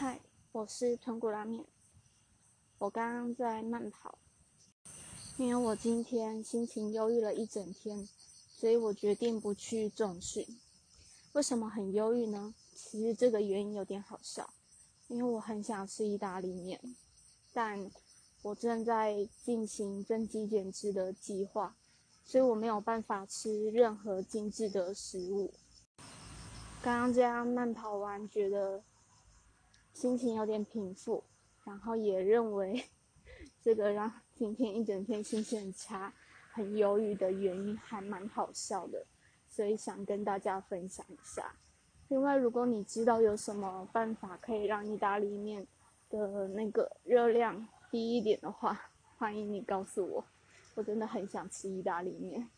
嗨，我是豚骨拉面。我刚刚在慢跑，因为我今天心情忧郁了一整天，所以我决定不去重训。为什么很忧郁呢？其实这个原因有点好笑，因为我很想吃意大利面，但我正在进行增肌减脂的计划，所以我没有办法吃任何精致的食物。刚刚这样慢跑完，觉得心情有点平复，然后也认为 这个让今天一整天心情很差、很忧郁的原因还蛮好笑的，所以想跟大家分享一下。另外，如果你知道有什么办法可以让意大利面的那个热量低一点的话，欢迎你告诉我，我真的很想吃意大利面。